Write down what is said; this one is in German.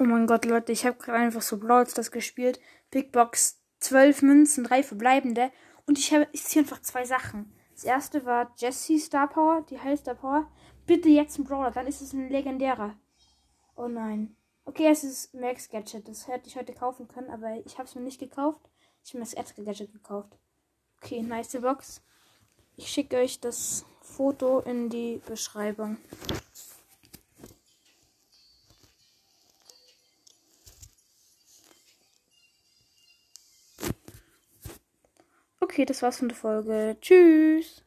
Oh mein Gott, Leute, ich habe gerade einfach so Brawl Stars gespielt. Big Box, 12 Münzen, 3 verbleibende. Und ich habe, ich ziehe einfach zwei Sachen. Das erste war Jessie Star Power, die High Star Power. Bitte jetzt ein Brawler, dann ist es ein legendärer. Oh nein. Okay, es ist Max Gadget. Das hätte ich heute kaufen können, aber ich habe es mir nicht gekauft. Ich habe mir das Edgar Gadget gekauft. Okay, nice Box. Ich schicke euch das Foto in die Beschreibung. Okay, das war's von der Folge. Tschüss.